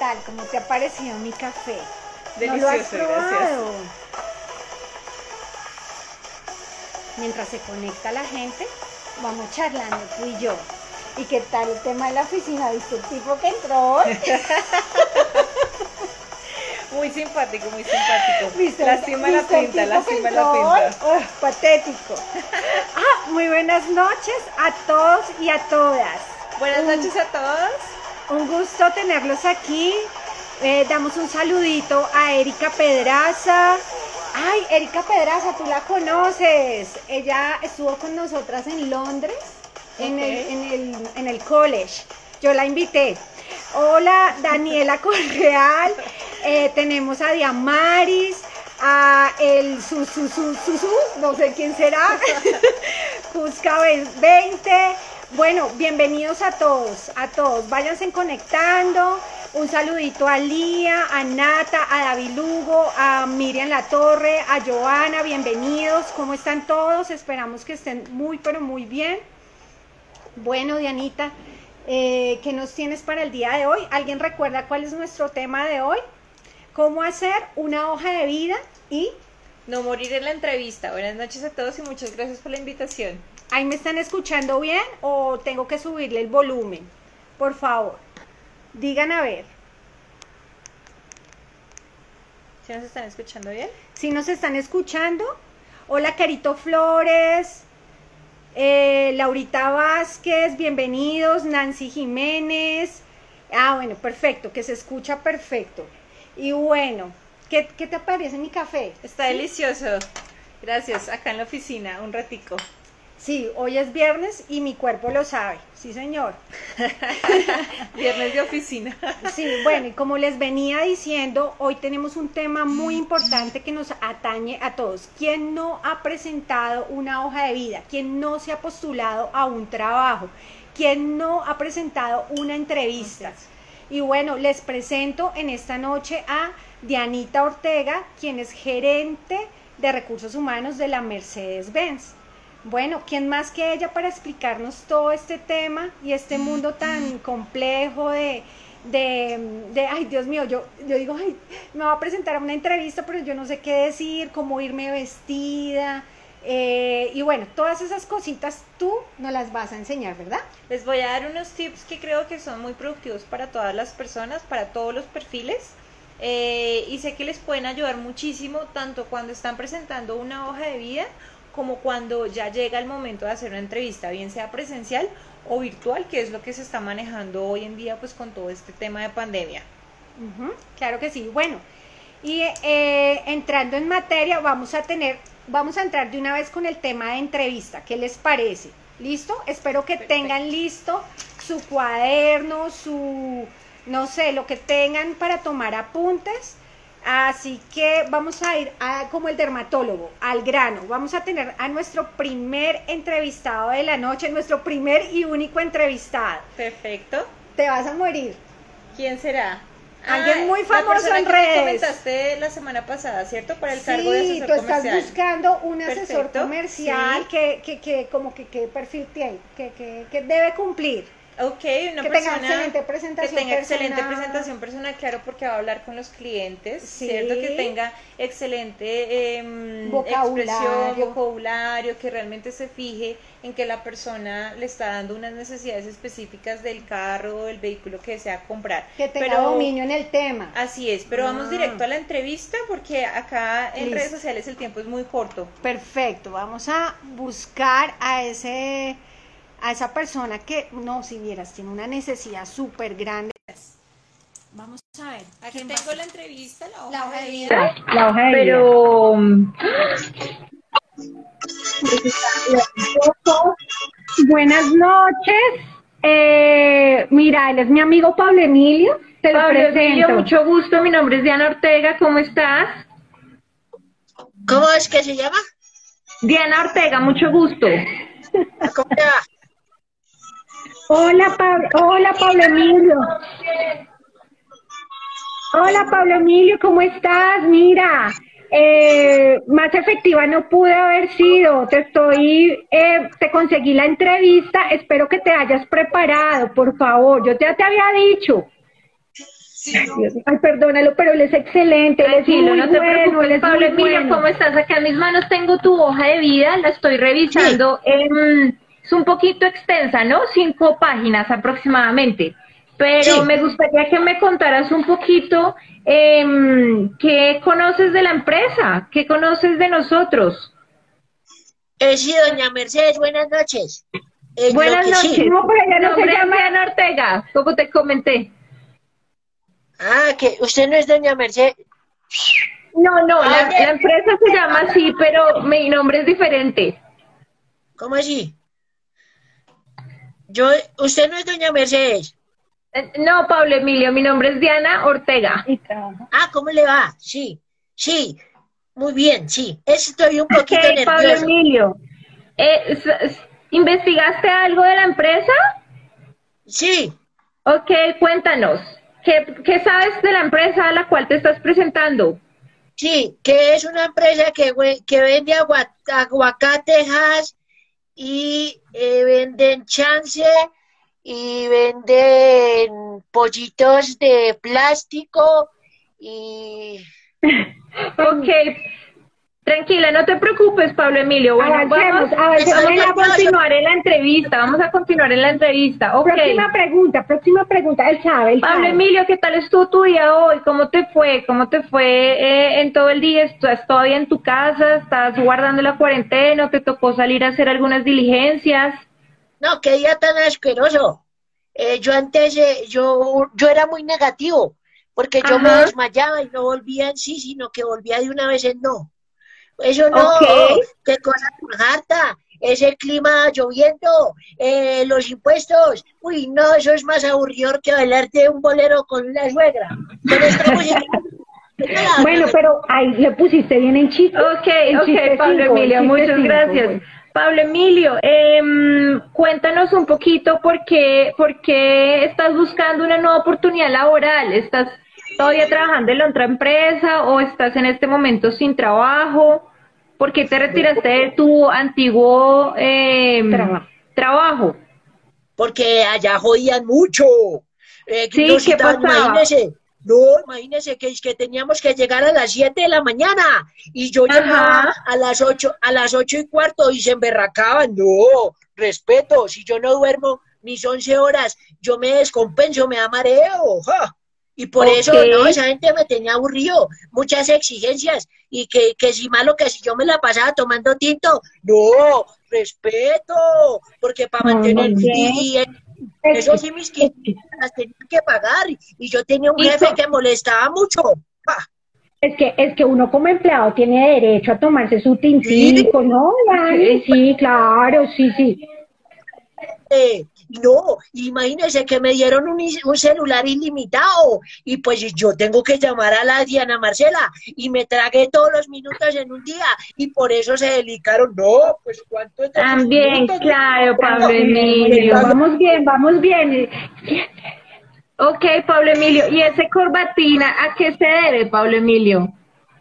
tal? ¿Cómo te ha parecido mi café? Delicioso, ¿No lo has probado? gracias. Mientras se conecta la gente, vamos charlando tú y yo. ¿Y qué tal el tema de la oficina? ¿Viste el tipo que entró? hoy? Muy simpático, muy simpático. ¿Viste? Lástima la ¿Viste el pinta, lástima la pinta. patético. Ah, muy buenas noches a todos y a todas. Buenas noches a todos. Un gusto tenerlos aquí. Eh, damos un saludito a Erika Pedraza. Ay, Erika Pedraza, tú la conoces. Ella estuvo con nosotras en Londres, en, el, en, el, en el college. Yo la invité. Hola, Daniela Correal. Eh, tenemos a Diamaris, a el su, su, su, su, su, no sé quién será. Cusca 20. Bueno, bienvenidos a todos, a todos. Váyanse conectando. Un saludito a Lía, a Nata, a David Lugo, a Miriam La Torre, a Joana, bienvenidos. ¿Cómo están todos? Esperamos que estén muy, pero muy bien. Bueno, Dianita, eh, ¿qué nos tienes para el día de hoy? ¿Alguien recuerda cuál es nuestro tema de hoy? ¿Cómo hacer una hoja de vida? Y No morir en la entrevista. Buenas noches a todos y muchas gracias por la invitación. ¿Ahí me están escuchando bien o tengo que subirle el volumen? Por favor, digan a ver. ¿Sí nos están escuchando bien? Si nos están escuchando, hola Carito Flores, eh, Laurita Vázquez, bienvenidos, Nancy Jiménez. Ah, bueno, perfecto, que se escucha perfecto. Y bueno, ¿qué, qué te parece mi café? Está delicioso. Gracias. Acá en la oficina, un ratico. Sí, hoy es viernes y mi cuerpo lo sabe. Sí, señor. Viernes de oficina. Sí, bueno, y como les venía diciendo, hoy tenemos un tema muy importante que nos atañe a todos. ¿Quién no ha presentado una hoja de vida? ¿Quién no se ha postulado a un trabajo? ¿Quién no ha presentado una entrevista? Y bueno, les presento en esta noche a Dianita Ortega, quien es gerente de recursos humanos de la Mercedes-Benz. Bueno, ¿quién más que ella para explicarnos todo este tema y este mundo tan complejo de, de, de- ay Dios mío, yo, yo digo, ay, me va a presentar a una entrevista, pero yo no sé qué decir, cómo irme vestida, eh, y bueno, todas esas cositas tú nos las vas a enseñar, ¿verdad? Les voy a dar unos tips que creo que son muy productivos para todas las personas, para todos los perfiles. eh, y sé que les pueden ayudar muchísimo tanto cuando están presentando una hoja de vida como cuando ya llega el momento de hacer una entrevista, bien sea presencial o virtual, que es lo que se está manejando hoy en día pues con todo este tema de pandemia. Claro que sí. Bueno, y eh, entrando en materia, vamos a tener, vamos a entrar de una vez con el tema de entrevista. ¿Qué les parece? ¿Listo? Espero que Perfecto. tengan listo su cuaderno, su, no sé, lo que tengan para tomar apuntes. Así que vamos a ir a, como el dermatólogo, al grano. Vamos a tener a nuestro primer entrevistado de la noche, nuestro primer y único entrevistado. Perfecto. Te vas a morir. ¿Quién será? Alguien muy la famoso persona en que redes. comentaste la semana pasada, ¿cierto? Para el cargo de Sí, asesor tú estás comercial. buscando un asesor Perfecto, comercial sí. que, que, que, como que, qué perfil tiene, que, que, que debe cumplir. Ok, una Que tenga persona excelente presentación que tenga excelente presentación personal, claro, porque va a hablar con los clientes, Sí. ¿cierto? Que tenga excelente em, Vocabulario. expresión, vocabulario, que realmente se fije en que la persona le está dando unas necesidades específicas del carro o del vehículo que desea comprar. Que tenga Pero- dominio en el tema. Así es, pero vamos Ah. directo a la entrevista porque acá en Listo. redes sociales el tiempo es muy corto. Perfecto, vamos a buscar a ese a esa persona que, no, si vieras, tiene una necesidad súper grande. Vamos a ver. Aquí ¿quién tengo va? la entrevista, la hoja, La hoja de vida. La hoja de pero Buenas noches. Eh, mira, él es mi amigo Pablo Emilio. Te lo Pablo presento. Emilio, mucho gusto, mi nombre es Diana Ortega, ¿cómo estás? ¿Cómo es que se llama? Diana Ortega, mucho gusto. ¿Cómo te va? Hola, Pablo. Hola, Pablo Emilio. Hola, Pablo Emilio, ¿cómo estás? Mira, eh, más efectiva no pude haber sido. Te estoy, eh, te conseguí la entrevista. Espero que te hayas preparado, por favor. Yo ya te había dicho. Ay, perdónalo, pero él es excelente, él es muy no te bueno, él preocupes, es Pablo Emilio, bueno. ¿cómo estás? Acá en mis manos tengo tu hoja de vida, la estoy revisando. Em, es un poquito extensa, ¿no? Cinco páginas aproximadamente. Pero Sí. me gustaría que me contaras un poquito em, qué conoces de la empresa, qué conoces de nosotros. Eh, sí, doña Mercedes, buenas noches. Eh, Buenas sí- noches. No, pero ella Mi no se nombre es llama- Diana Ortega, como te comenté. Ah, que usted no es doña Mercedes. No, no, la, Ah, la empresa se llama así, pero mi nombre es diferente. ¿Cómo así? Yo, usted no es doña Mercedes. Eh, No, Pablo Emilio, mi nombre es Diana Ortega. Ah, ¿cómo le va? Sí, sí, muy bien, sí. Estoy un poquito Ok, Pablo nervioso. Emilio, eh, ¿investigaste algo de la empresa? Sí, Ok, cuéntanos. ¿Qué, qué sabes de la empresa a la cual te estás presentando? sí, que es una empresa que, que vende agua- aguacatejas y eh, venden chance y venden pollitos de plástico y Ok, tranquila, no te preocupes, Pablo Emilio. Bueno, Avancemos, vamos, avancemos. vamos a continuar en la entrevista, vamos a continuar en la entrevista. Próxima pregunta, próxima pregunta, él sabe, él Pablo sabe. Emilio, ¿qué tal estuvo tu día hoy? ¿Cómo te fue? ¿Cómo te fue eh, en todo el día? ¿Estás todavía en tu casa? ¿Estás guardando la cuarentena? ¿O ¿Te tocó salir a hacer algunas diligencias? No, qué día tan asqueroso. Eh, yo antes, eh, yo, yo era muy negativo, porque yo me desmayaba y no volvía en sí, sino que volvía de una vez en no. Eso no, qué cosa tan harta. Ese clima lloviendo, eh, los impuestos. Uy, no, eso es más aburrido que bailarte un bolero con la suegra. Con esta música. Bueno, pero ahí le pusiste bien en chiste. Ok, El ok, chiste Pablo cinco, Emilio, muchas cinco, gracias. pues. Pablo Emilio, em, cuéntanos un poquito por qué, por qué estás buscando una nueva oportunidad laboral. ¿Estás todavía trabajando en la otra empresa o estás en este momento sin trabajo? ¿Por qué te retiraste de tu antiguo em, Trabajo. trabajo? porque allá jodían mucho. Eh, Sí, ¿qué pasaba? Imagínese, no, imagínese que, que teníamos que llegar a las 7 de la mañana y yo Ajá. llegaba a las 8, a las ocho y cuarto y se emberracaban. No, respeto, si yo no duermo mis 11 horas, yo me descompenso, me da mareo. ja. Y por eso, no, esa gente me tenía aburrido, muchas exigencias, y que, que si malo que si yo me la pasaba tomando tinto, no, respeto, porque para No, mantener, no, y, y eso sí mis quincenas las tenía que pagar, y yo tenía un ¿Y jefe que molestaba mucho. Es que, es que uno como empleado tiene derecho a tomarse su tintico, ¿no? Dani? Sí, claro, sí, sí. Eh, no, imagínense que me dieron un, un celular ilimitado y pues yo tengo que llamar a la Diana Marcela y me tragué todos los minutos en un día y por eso se delicaron. No, pues cuánto También, claro, Pablo Emilio. Vamos bien, vamos bien. Ok, Pablo Emilio. ¿Y ese corbatina a qué se debe, Pablo Emilio?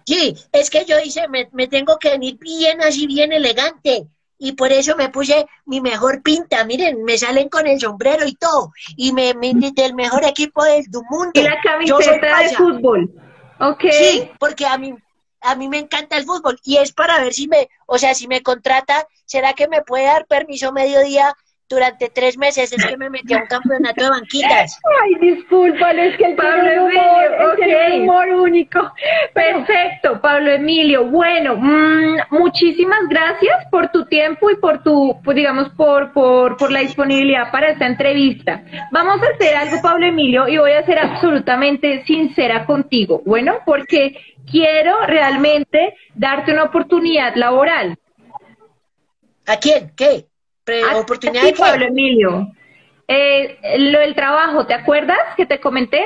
Sí, es que yo hice, me, me tengo que venir bien así, bien elegante. Y por eso me puse mi mejor pinta. Miren, me salen con el sombrero y todo. Y me, me del mejor equipo del mundo. Y la camiseta de fútbol. Ok. Sí, porque a mí, a mí me encanta el fútbol. Y es para ver si me, o sea, si me contrata, ¿será que me puede dar permiso mediodía durante tres meses? Es que me metí a un campeonato de banquitas. Ay, discúlpalo, es que él Pablo tiene un humor, Emilio, él tiene ok. un humor único. Pero, Perfecto, Pablo Emilio. Bueno, mm, muchísimas gracias por tu tiempo y por tu, pues, digamos, por, por, por la disponibilidad para esta entrevista. Vamos a hacer algo, Pablo Emilio, y voy a ser absolutamente sincera contigo. Bueno, porque quiero realmente darte una oportunidad laboral. ¿A quién? ¿Qué? Pre- A ¿Oportunidad ti, de qué? Pablo Emilio. Eh, lo del trabajo, ¿te acuerdas que te comenté?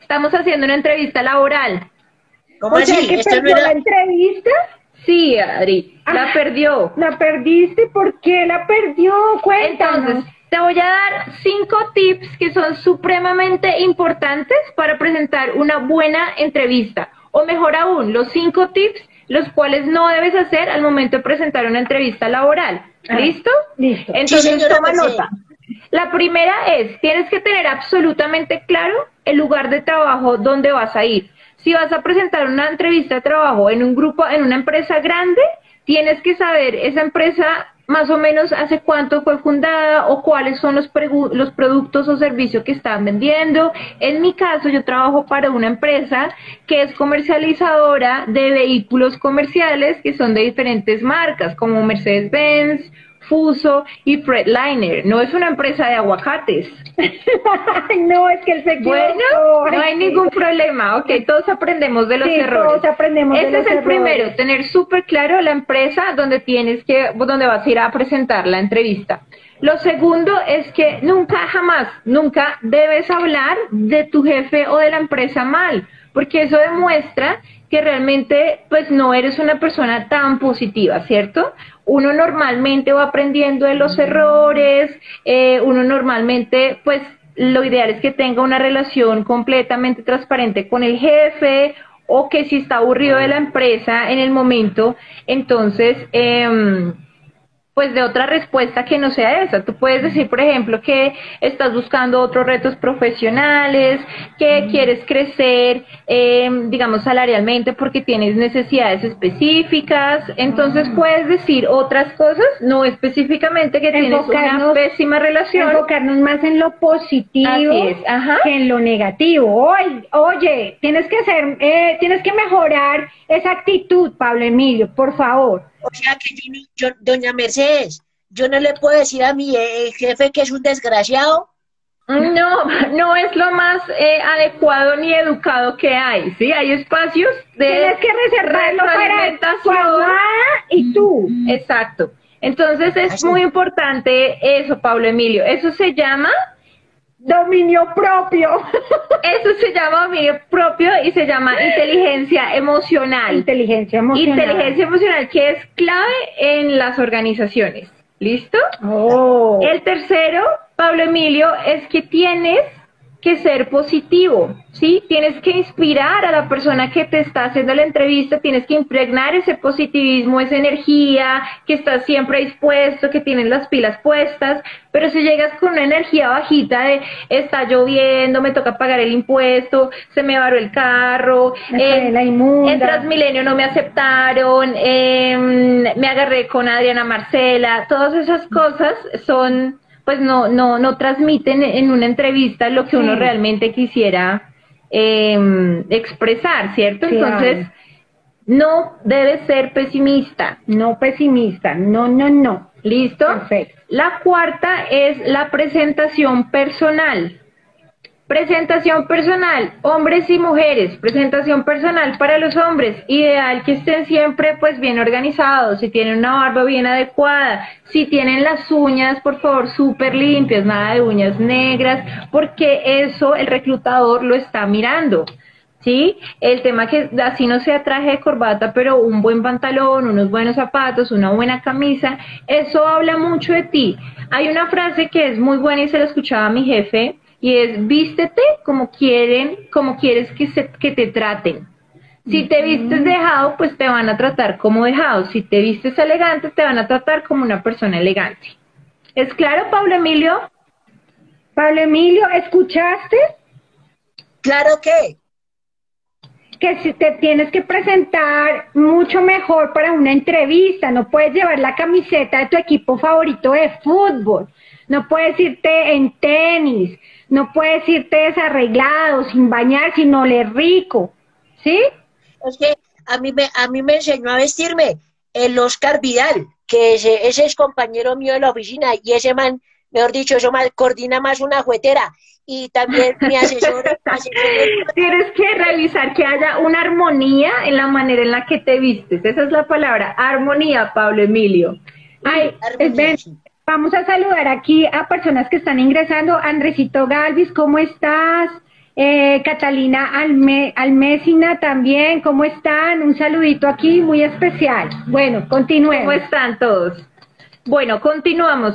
Estamos haciendo una entrevista laboral. ¿Cómo o sea, así? que Esto no perdió la entrevista, Sí, Adri, la Ah. perdió. la perdiste, ¿por qué la perdió? Cuéntanos. Entonces, te voy a dar cinco tips que son supremamente importantes para presentar una buena entrevista. O mejor aún, los cinco tips los cuales no debes hacer al momento de presentar una entrevista laboral. Ah, ¿Listo? listo. Entonces, Sí, señora toma nota. La primera es, tienes que tener absolutamente claro el lugar de trabajo donde vas a ir. Si vas a presentar una entrevista de trabajo en un grupo, en una empresa grande, tienes que saber esa empresa más o menos hace cuánto fue fundada o cuáles son los, los productos o servicios que están vendiendo. En mi caso, yo trabajo para una empresa que es comercializadora de vehículos comerciales que son de diferentes marcas, como Mercedes-Benz, Fuso y Fredliner. No es una empresa de aguacates. no, es que el sector. Bueno, no hay ningún problema. Ok, todos aprendemos de los errores. Todos aprendemos este de es el primero, tener súper claro la empresa donde tienes que, donde vas a ir a presentar la entrevista. Lo segundo es que nunca, jamás, nunca debes hablar de tu jefe o de la empresa mal, porque eso demuestra que realmente pues no eres una persona tan positiva, ¿cierto? Uno normalmente va aprendiendo de los errores, eh, uno normalmente pues lo ideal es que tenga una relación completamente transparente con el jefe o que si está aburrido de la empresa en el momento, entonces... Eh, pues de otra respuesta que no sea esa. Tú puedes decir, por ejemplo, que estás buscando otros retos profesionales, que quieres crecer, eh, digamos, salarialmente porque tienes necesidades específicas. Entonces puedes decir otras cosas, no específicamente que tienes una pésima relación. Enfocarnos más en lo positivo que en lo negativo. Oye, oye tienes que hacer, eh, tienes que mejorar esa actitud, Pablo Emilio, por favor. O sea que yo, doña Mercedes, yo no le puedo decir a mi eh, jefe que es un desgraciado. No, no es lo más eh, adecuado ni educado que hay, ¿sí? Hay espacios de Tienes que reservarlo para tu y tú. Exacto. Entonces es muy importante eso, Pablo Emilio. Eso se llama dominio propio. Eso se llama dominio propio y se llama inteligencia emocional. Inteligencia emocional. Inteligencia emocional que es clave en las organizaciones. ¿Listo? Oh. El tercero, Pablo Emilio, es que tienes que ser positivo, ¿sí? Tienes que inspirar a la persona que te está haciendo la entrevista, tienes que impregnar ese positivismo, esa energía, que estás siempre dispuesto, que tienes las pilas puestas, pero si llegas con una energía bajita de está lloviendo, me toca pagar el impuesto, se me varó el carro, eh, la en Transmilenio no me aceptaron, em, me agarré con Adriana Marcela, todas esas cosas son pues no, no, no transmiten en una entrevista lo que uno realmente quisiera em, expresar, ¿cierto? Entonces, no debe ser pesimista. No pesimista, no, no, no. ¿Listo? Perfecto. La cuarta es la presentación personal. Presentación personal, hombres y mujeres, presentación personal para los hombres, ideal que estén siempre pues bien organizados, si tienen una barba bien adecuada, si tienen las uñas por favor súper limpias, nada de uñas negras, porque eso el reclutador lo está mirando. ¿Sí? El tema que así no sea traje de corbata, pero un buen pantalón, unos buenos zapatos, una buena camisa, eso habla mucho de ti. Hay una frase que es muy buena y se la escuchaba a mi jefe, y es vístete como quieren, como quieres que, se, que te traten. Si te vistes dejado, pues te van a tratar como dejado. Si te vistes elegante, te van a tratar como una persona elegante. ¿Es claro, Pablo Emilio? Pablo Emilio, ¿escuchaste? Claro que. Que si te tienes que presentar mucho mejor para una entrevista, no puedes llevar la camiseta de tu equipo favorito de fútbol, no puedes irte en tenis, no puedes irte desarreglado, sin bañar, sin oler rico, ¿sí? Es que a mí me, a mí me enseñó a vestirme el Oscar Vidal, que ese, ese es compañero mío de la oficina, y ese man, mejor dicho, eso mal, coordina más una juetera. Y también mi asesor, Tienes que revisar que haya una armonía en la manera en la que te vistes. Esa es la palabra, armonía, Pablo Emilio. Ay, ven, Vamos a saludar aquí a personas que están ingresando. Andresito Galvis, ¿cómo estás? Eh, Catalina Alme, Almesina también, ¿cómo están? Un saludito aquí muy especial. Bueno, continuemos. ¿Cómo están todos? Bueno, continuamos.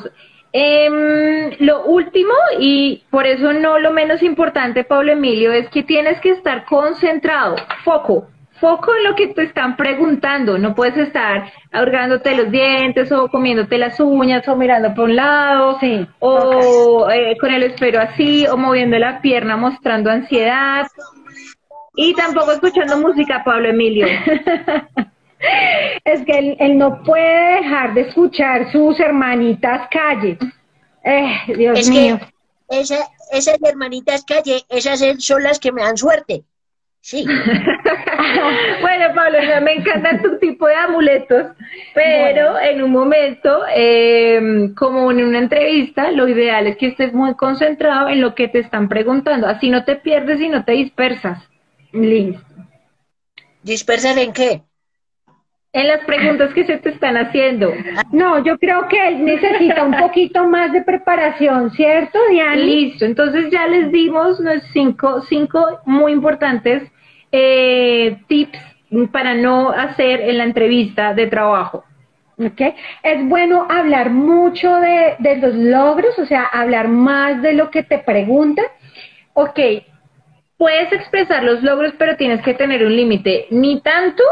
Em, lo último, y por eso no lo menos importante, Pablo Emilio, es que tienes que estar concentrado, foco, foco en lo que te están preguntando. No puedes estar ahorgándote los dientes o comiéndote las uñas o mirando por un lado Sí, o eh, con el espero así o moviendo la pierna mostrando ansiedad. Y tampoco escuchando música, Pablo Emilio. Es que él, él no puede dejar de escuchar sus hermanitas calle. Eh, Dios Es mío. que esa, esas hermanitas calle, esas son las que me dan suerte. Sí. Bueno, Pablo, me encanta tu tipo de amuletos, pero en un momento, eh, como en una entrevista, lo ideal es que estés muy concentrado en lo que te están preguntando, así no te pierdes y no te dispersas. Listo. ¿Dispersan en qué? En las preguntas que se te están haciendo. No, yo creo que él necesita un poquito más de preparación, ¿cierto, Diana? Listo, entonces ya les dimos los cinco, cinco muy importantes eh, tips para no hacer en la entrevista de trabajo. ¿ok? Es bueno hablar mucho de, de los logros, o sea, hablar más de lo que te preguntan. Ok, puedes expresar los logros, pero tienes que tener un límite. Ni tanto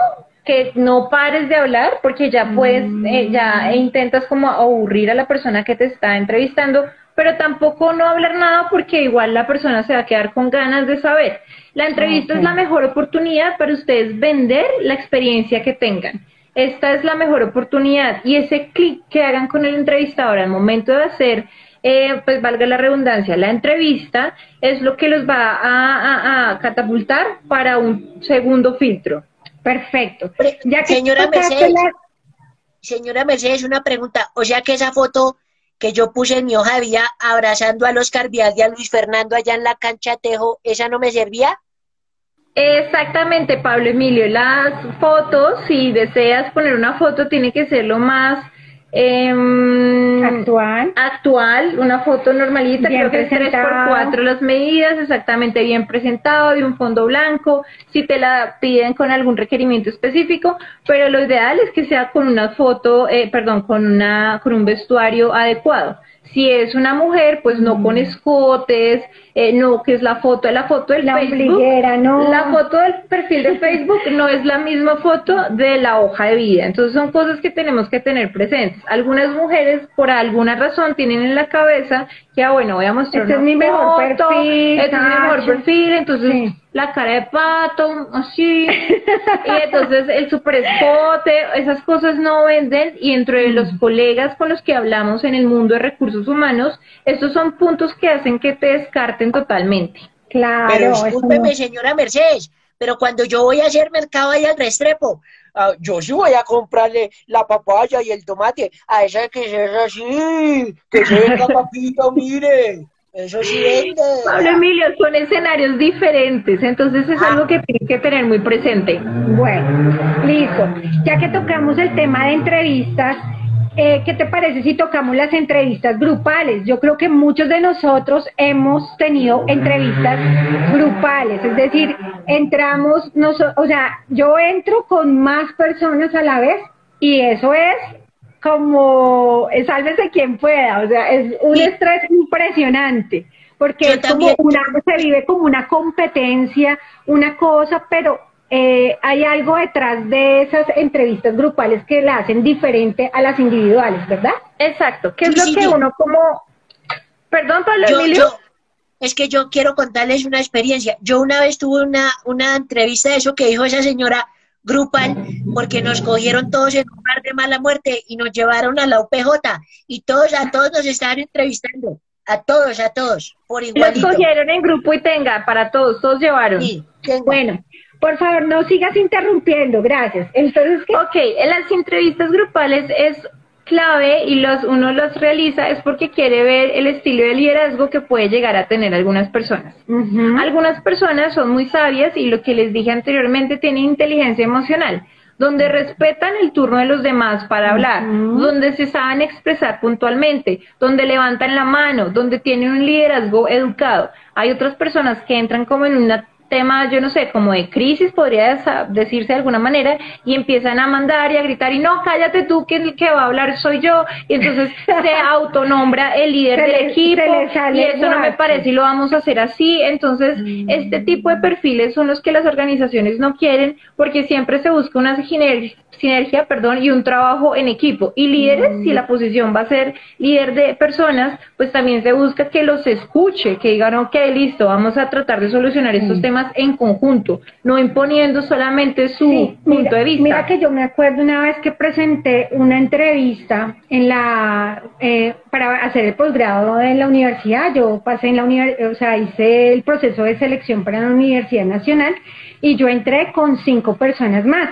que no pares de hablar, porque ya puedes, eh, ya intentas como aburrir a la persona que te está entrevistando, pero tampoco no hablar nada porque igual la persona se va a quedar con ganas de saber. La entrevista es la mejor oportunidad para ustedes vender la experiencia que tengan. Esta es la mejor oportunidad y ese clic que hagan con el entrevistador al momento de hacer eh, pues valga la redundancia, la entrevista es lo que los va a, a- a catapultar para un segundo filtro. Perfecto. Ya que Señora Mercedes. la- Señora Mercedes, una pregunta. O sea que esa foto que yo puse en mi hoja de vida abrazando a Oscar Vial y a Luis Fernando allá en la cancha Tejo, ¿esa no me servía? Exactamente, Pablo Emilio. Las fotos, si deseas poner una foto, tiene que ser lo más em, actual. actual, una foto normalita, Bien creo que es 3 por presentado. 4 las medidas, exactamente bien presentado, de un fondo blanco, si te la piden con algún requerimiento específico, pero lo ideal es que sea con una foto, eh, perdón, con una con un vestuario adecuado. Si es una mujer, pues no con escotes, eh, no que es la foto de la foto del La Facebook. no. La foto del perfil de Facebook no es la misma foto de la hoja de vida. Entonces son cosas que tenemos que tener presentes. Algunas mujeres por alguna razón tienen en la cabeza que, ah, bueno, voy a mostrar Este es mi mejor foto, perfil, este es mi mejor perfil, entonces Sí. La cara de pato, así, y entonces el super escote, esas cosas no venden y entre los colegas con los que hablamos en el mundo de recursos humanos, estos son puntos que hacen que te descarten totalmente. Claro, Pero discúlpeme, no. señora Mercedes, pero cuando yo voy a hacer mercado ahí al Restrepo, ah, yo sí voy a comprarle la papaya y el tomate a esa que se es así, que se venga papito, mire, eso sí vende. Pablo Emilio, son escenarios diferentes, entonces es algo que tienes que tener muy presente. Bueno, listo. Ya que tocamos el tema de entrevistas, eh, ¿qué te parece si tocamos las entrevistas grupales? Yo creo que muchos de nosotros hemos tenido entrevistas grupales, es decir, entramos, noso- o sea, yo entro con más personas a la vez y eso es como, eh, sálvese quien pueda, o sea, es un Sí. estrés impresionante. Porque Yo es como una, se vive como una competencia, una cosa, pero eh, hay algo detrás de esas entrevistas grupales que la hacen diferente a las individuales, ¿verdad? Exacto, ¿qué es Sí, lo sí, que uno como... Perdón, Pablo Yo, Emilio. yo, es que yo quiero contarles una experiencia. Yo una vez tuve una, una entrevista de eso que dijo esa señora grupal, porque nos cogieron todos en un bar de mala muerte y nos llevaron a la UPJ y todos, a todos nos estaban entrevistando. A todos, a todos, por Los igualito. cogieron en grupo y tenga, para todos, todos llevaron. Sí, tenga. Bueno, por favor, no sigas interrumpiendo, gracias. Entonces, ¿qué? Ok, en las entrevistas grupales es clave y los uno los realiza es porque quiere ver el estilo de liderazgo que puede llegar a tener algunas personas. Algunas personas son muy sabias y lo que les dije anteriormente tienen inteligencia emocional, donde respetan el turno de los demás para hablar, donde se saben expresar puntualmente, donde levantan la mano, donde tienen un liderazgo educado. Hay otras personas que entran como en una tema, yo no sé, como de crisis, podría decirse de alguna manera, y empiezan a mandar y a gritar, y no, cállate tú, que el que va a hablar soy yo, y entonces se autonombra el líder del equipo, y eso no me parece y lo vamos a hacer así, entonces Mm. este tipo de perfiles son los que las organizaciones no quieren, porque siempre se busca una sinergia, sinergia perdón, y un trabajo en equipo, y líderes, si la posición va a ser líder de personas, pues también se busca que los escuche, que digan, ok, listo, vamos a tratar de solucionar estos temas en conjunto, no imponiendo solamente su Sí, punto mira, de vista. Mira que yo me acuerdo una vez que presenté una entrevista en la eh, para hacer el posgrado en la universidad. Yo pasé en la universidad, o sea, hice el proceso de selección para la Universidad Nacional y yo entré con cinco personas más.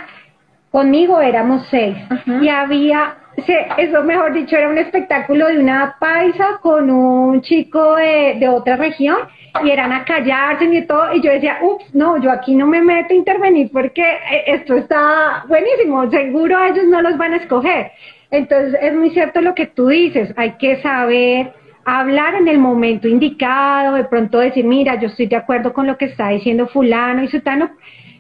Conmigo éramos seis Ajá. y había, eso mejor dicho, era un espectáculo de una paisa con un chico de, de otra región y eran a callarse y todo y yo decía, ups, no, yo aquí no me meto a intervenir porque eh, esto está buenísimo, seguro ellos no los van a escoger. Entonces es muy cierto lo que tú dices, hay que saber hablar en el momento indicado, de pronto decir, mira, yo estoy de acuerdo con lo que está diciendo fulano y sutano,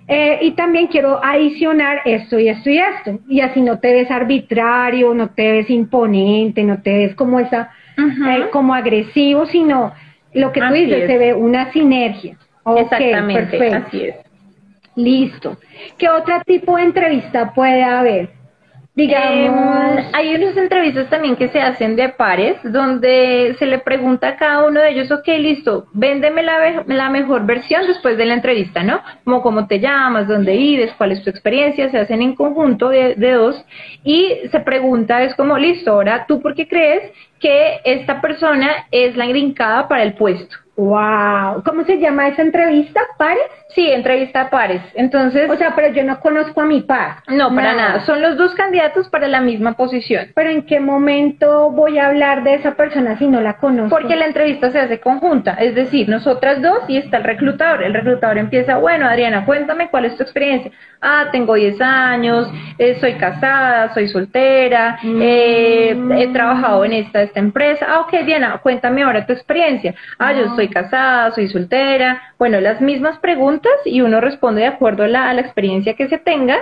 eh, y también quiero adicionar esto y esto y esto. Y así no te ves arbitrario, no te ves imponente, no te ves como esa, eh, como agresivo, sino lo que tú Así dices, es. se ve una sinergia. Ok, Exactamente, perfecto. así es. Listo. ¿Qué otro tipo de entrevista puede haber? Digamos, hay unas entrevistas también que se hacen de pares, donde se le pregunta a cada uno de ellos, ok, listo, véndeme la, mejor versión después de la entrevista, ¿no? Como cómo te llamas, dónde vives, cuál es tu experiencia, se hacen en conjunto de, de dos y se pregunta, es como, listo, ahora tú por qué crees que esta persona es la grincada para el puesto. wow. ¿Cómo se llama esa entrevista? ¿Pares? Sí, entrevista a pares. Entonces, O sea, pero yo no conozco a mi par. no, para nada. Son los dos candidatos para la misma posición. Pero ¿en qué momento voy a hablar de esa persona si no la conozco? Porque la entrevista se hace conjunta, es decir, nosotras dos y está el reclutador. El reclutador empieza, bueno, Adriana, cuéntame cuál es tu experiencia. Ah, tengo 10 años, eh, soy casada, soy soltera, eh, he trabajado en esta, esta empresa. Ah, ok, Diana, cuéntame ahora tu experiencia. Ah, yo soy casada, soy soltera. Bueno, las mismas preguntas y uno responde de acuerdo a la, experiencia que se tenga.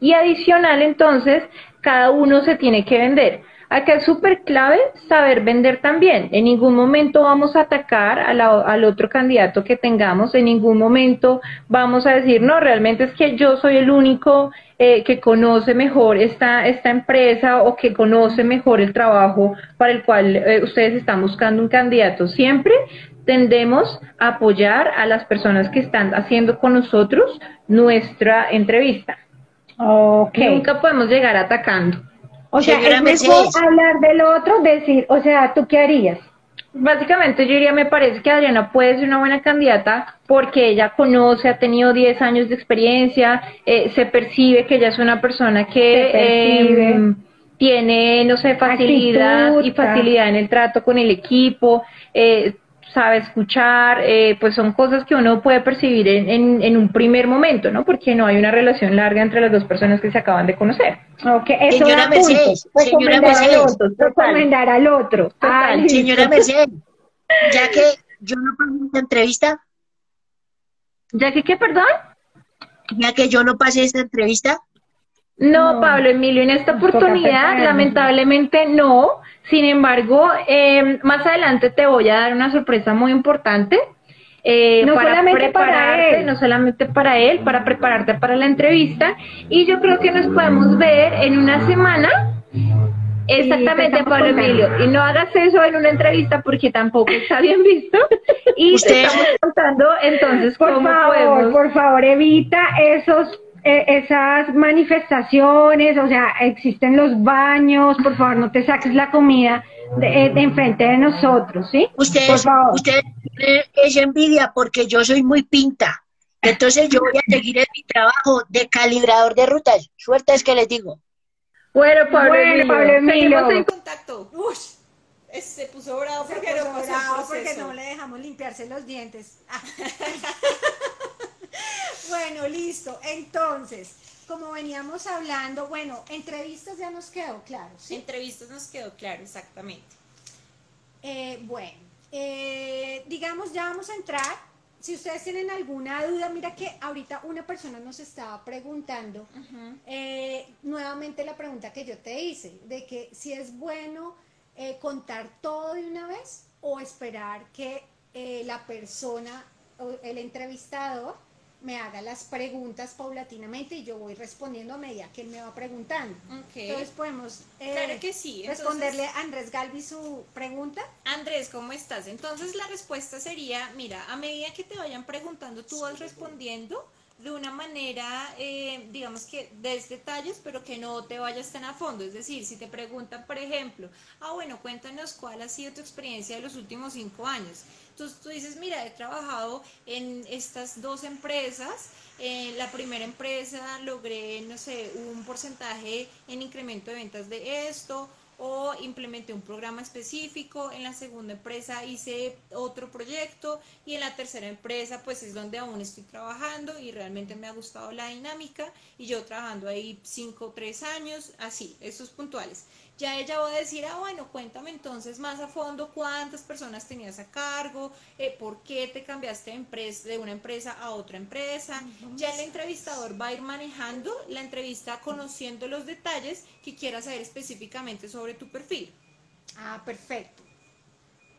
Y adicional, entonces, cada uno se tiene que vender. Acá es súper clave saber vender también. En ningún momento vamos a atacar a la- al otro candidato que tengamos, en ningún momento vamos a decir, no, realmente es que yo soy el único eh, que conoce mejor esta, esta empresa o que conoce mejor el trabajo para el cual eh, ustedes están buscando un candidato. Siempre tendemos a apoyar a las personas que están haciendo con nosotros nuestra entrevista. Ok. Nunca podemos llegar atacando. O sea, es mejor hablar del otro, decir, o sea, ¿tú qué harías? Básicamente yo diría, me parece que Adriana puede ser una buena candidata porque ella conoce, ha tenido 10 años de experiencia, eh, se percibe que ella es una persona que eh, tiene, no sé, facilidad Actitud, y facilidad en el trato con el equipo, eh, sabe escuchar, eh, pues son cosas que uno puede percibir en, en, en un primer momento, ¿no? Porque no hay una relación larga entre las dos personas que se acaban de conocer. Ok, eso Señora. Mercedes, señora Recomendar al Mercedes, otro, total. recomendar al otro. Total. Señora Mercedes, ya que yo no pasé esta entrevista, ¿Ya que qué, perdón? ya que yo no pasé esta entrevista, No, No. Pablo Emilio, en esta oportunidad lamentablemente no. Sin embargo, eh, más adelante te voy a dar una sorpresa muy importante. eh, No solamente para prepararte, él. no solamente para él, para prepararte para la entrevista. Y yo creo que nos podemos ver en una semana. Exactamente, Pablo. Emilio. Y no hagas eso en una entrevista porque tampoco está bien visto. Y te estamos contando entonces Por cómo favor, podemos. por favor, evita esos eh, esas manifestaciones, o sea, existen los baños, por favor, no te saques la comida de, eh, de enfrente de nosotros, ¿sí? Por ustedes, favor. ustedes tienen esa envidia porque yo soy muy pinta. Entonces yo voy a seguir en mi trabajo de calibrador de rutas. Suerte es que les digo. Bueno, Pablo Bueno, Emilio. Pablo Emilio. Seguimos en contacto. Uy, se puso bravo porque no el proceso. le dejamos limpiarse los dientes. bueno, listo. Entonces, como veníamos hablando, bueno, entrevistas ya nos quedó claro, ¿sí? Entrevistas nos quedó claro, exactamente. Eh, bueno, eh, digamos, ya vamos a entrar si ustedes tienen alguna duda, mira que ahorita una persona nos estaba preguntando eh, nuevamente la pregunta que yo te hice, de que si es bueno eh, contar todo de una vez o esperar que la persona o el entrevistador me haga las preguntas paulatinamente y yo voy respondiendo a medida que él me va preguntando. Entonces podemos eh, que sí. responderle a Andrés Galvi su pregunta. Andrés, ¿cómo estás? Entonces la respuesta sería, mira, a medida que te vayan preguntando, tú vas respondiendo de una manera, eh, digamos que des detalles, pero que no te vayas tan a fondo. Es decir, si te preguntan, por ejemplo, ah, bueno, cuéntanos cuál ha sido tu experiencia de los últimos cinco años. Entonces tú dices, mira, he trabajado en estas dos empresas. En la primera empresa logré, no sé, un porcentaje en incremento de ventas de esto o implementé un programa específico, en la segunda empresa hice otro proyecto y en la tercera empresa pues es donde aún estoy trabajando y realmente me ha gustado la dinámica y yo trabajando ahí 5 o 3 años, así, esos puntuales. Ya ella va a decir, ah, bueno, cuéntame entonces más a fondo cuántas personas tenías a cargo, eh, por qué te cambiaste de, empresa, de una empresa a otra empresa. Ya el entrevistador va a ir manejando la entrevista conociendo los detalles que quiera saber específicamente sobre tu perfil. Ah, perfecto.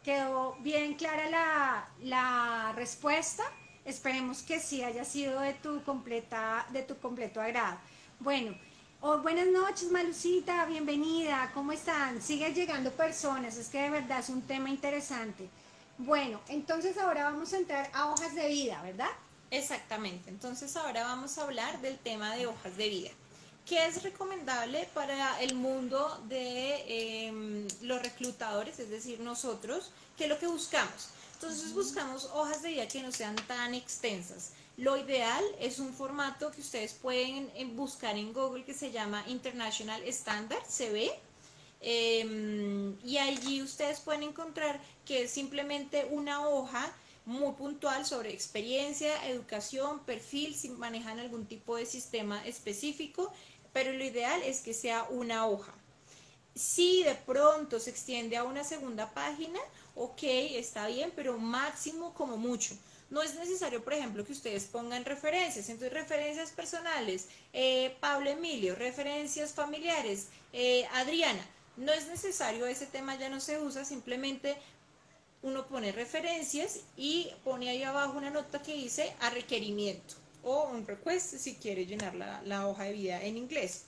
Quedó bien clara la, la respuesta. Esperemos que sí haya sido de tu completa, de tu completo agrado. Bueno, Oh, buenas noches, Malucita, bienvenida. ¿Cómo están? Siguen llegando personas, es que de verdad es un tema interesante. Bueno, entonces ahora vamos a entrar a hojas de vida, ¿verdad? Exactamente, entonces ahora vamos a hablar del tema de hojas de vida. ¿Qué es recomendable para el mundo de em, los reclutadores, es decir, nosotros? ¿Qué es lo que buscamos? Entonces buscamos hojas de vida que no sean tan extensas. Lo ideal es un formato que ustedes pueden eh, buscar en Google que se llama International Standard, CB. Em, y allí ustedes pueden encontrar que es simplemente una hoja muy puntual sobre experiencia, educación, perfil, si manejan algún tipo de sistema específico, pero lo ideal es que sea una hoja. Si de pronto se extiende a una segunda página, ok, está bien, pero máximo como mucho. No es necesario, por ejemplo, que ustedes pongan referencias. Entonces, referencias personales, eh, Pablo Emilio, referencias familiares, eh, Adriana. No es necesario, ese tema ya no se usa, simplemente uno pone referencias y pone ahí abajo una nota que dice a requerimiento o un request si quiere llenar la, la hoja de vida en inglés.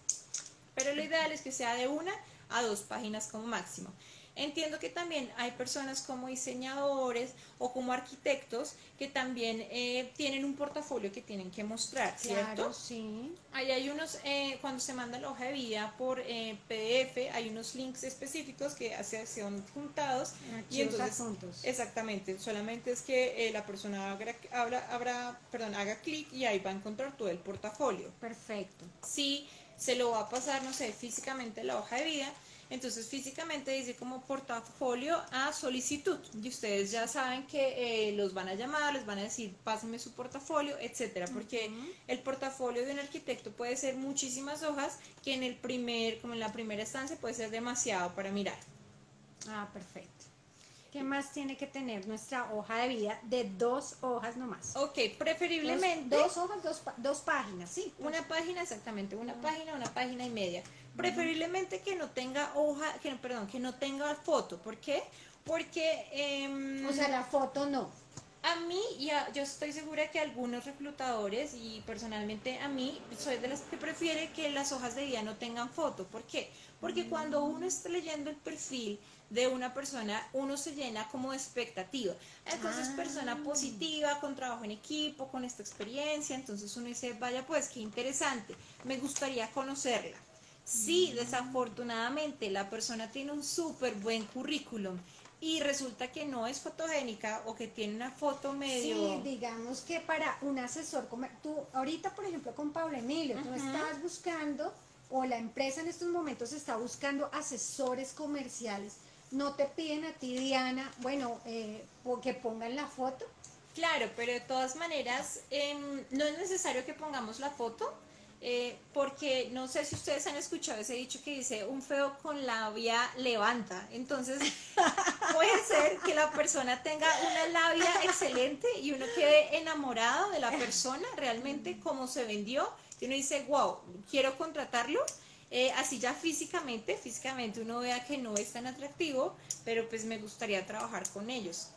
Pero lo ideal es que sea de una a dos páginas como máximo. Entiendo que también hay personas como diseñadores o como arquitectos que también eh, tienen un portafolio que tienen que mostrar, ¿cierto? Claro, sí. Ahí hay unos, eh, cuando se manda la hoja de vida por eh, PDF, hay unos links específicos que son juntados. y entonces, exactamente, solamente es que la persona haga, perdón, haga clic y ahí va a encontrar todo el portafolio. Perfecto. Sí, se lo va a pasar, no sé, físicamente la hoja de vida entonces físicamente dice como portafolio a solicitud y ustedes ya saben que eh, los van a llamar, les van a decir pásenme su portafolio, etcétera, porque el portafolio de un arquitecto puede ser muchísimas hojas que en el primer, como en la primera estancia puede ser demasiado para mirar. Ah, perfecto. ¿Qué más tiene que tener nuestra hoja de vida de dos hojas nomás? Ok, preferiblemente. Dos, hojas, dos, páginas, sí. Una página, exactamente, una página, una página y media. Preferiblemente que no tenga hoja, que perdón, que no tenga foto. ¿Por qué? Porque... Em, o sea, la foto no. A mí, ya, yo estoy segura que algunos reclutadores y personalmente a mí, soy de las que prefiere que las hojas de vida no tengan foto. ¿Por qué? Porque cuando uno está leyendo el perfil de una persona, uno se llena como de expectativa. Entonces, ah. persona positiva, con trabajo en equipo, con esta experiencia, entonces uno dice, vaya pues, qué interesante, me gustaría conocerla. Si desafortunadamente la persona tiene un súper buen currículum y resulta que no es fotogénica o que tiene una foto medio... Sí, digamos que para un asesor, tú ahorita por ejemplo con Pablo Emilio, tú estabas buscando, o la empresa en estos momentos está buscando asesores comerciales, no te piden a ti Diana, bueno, eh, que pongan la foto. Claro, pero de todas maneras em, no es necesario que pongamos la foto, eh, porque no sé si ustedes han escuchado ese dicho que dice, un feo con labia levanta. Entonces, puede ser que la persona tenga una labia excelente y uno quede enamorado de la persona realmente como se vendió. Y uno dice, wow, quiero contratarlo. Eh, así ya físicamente, físicamente uno vea que no es tan atractivo, pero pues me gustaría trabajar con ellos.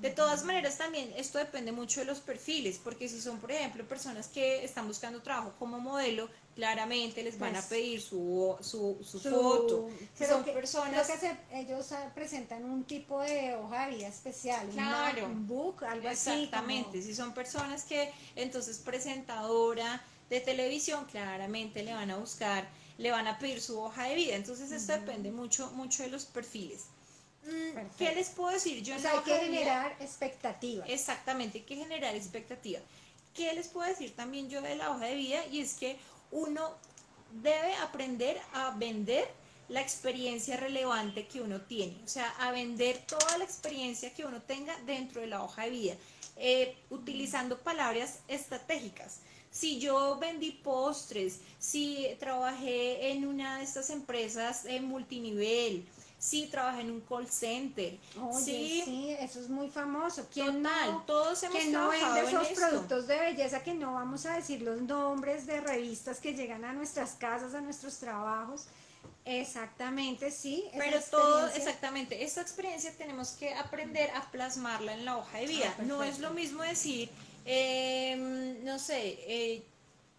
De todas maneras, también esto depende mucho de los perfiles, porque si son, por ejemplo, personas que están buscando trabajo como modelo, claramente les van a Pues, pedir su, su, su foto. Si son que- personas... creo que se- ellos presentan un tipo de hoja de vida especial, un Claro. ma- un book, algo así. Exactamente, como- si son personas que entonces presentadora de televisión, claramente le van a buscar, le van a pedir su hoja de vida. Entonces esto depende mucho, mucho de los perfiles. ¿Qué les puedo decir? Yo o sea, hay que generar expectativas. Exactamente, hay que generar expectativa. ¿Qué les puedo decir también yo de la hoja de vida? Y es que uno debe aprender a vender la experiencia relevante que uno tiene, o sea, a vender toda la experiencia que uno tenga dentro de la hoja de vida, eh, utilizando palabras estratégicas. Si yo vendí postres, si trabajé en una de estas empresas en multinivel, si trabajé en un call center, Oye, sí, sí, eso es muy famoso. ¿Quién Total, no, todos hemos que no vende en esos esto. productos de belleza que no vamos a decir los nombres de revistas que llegan a nuestras casas, a nuestros trabajos? Exactamente, sí. Pero todo, exactamente, esta experiencia tenemos que aprender a plasmarla en la hoja de vida. Ah, no es lo mismo decir, eh, no sé, eh,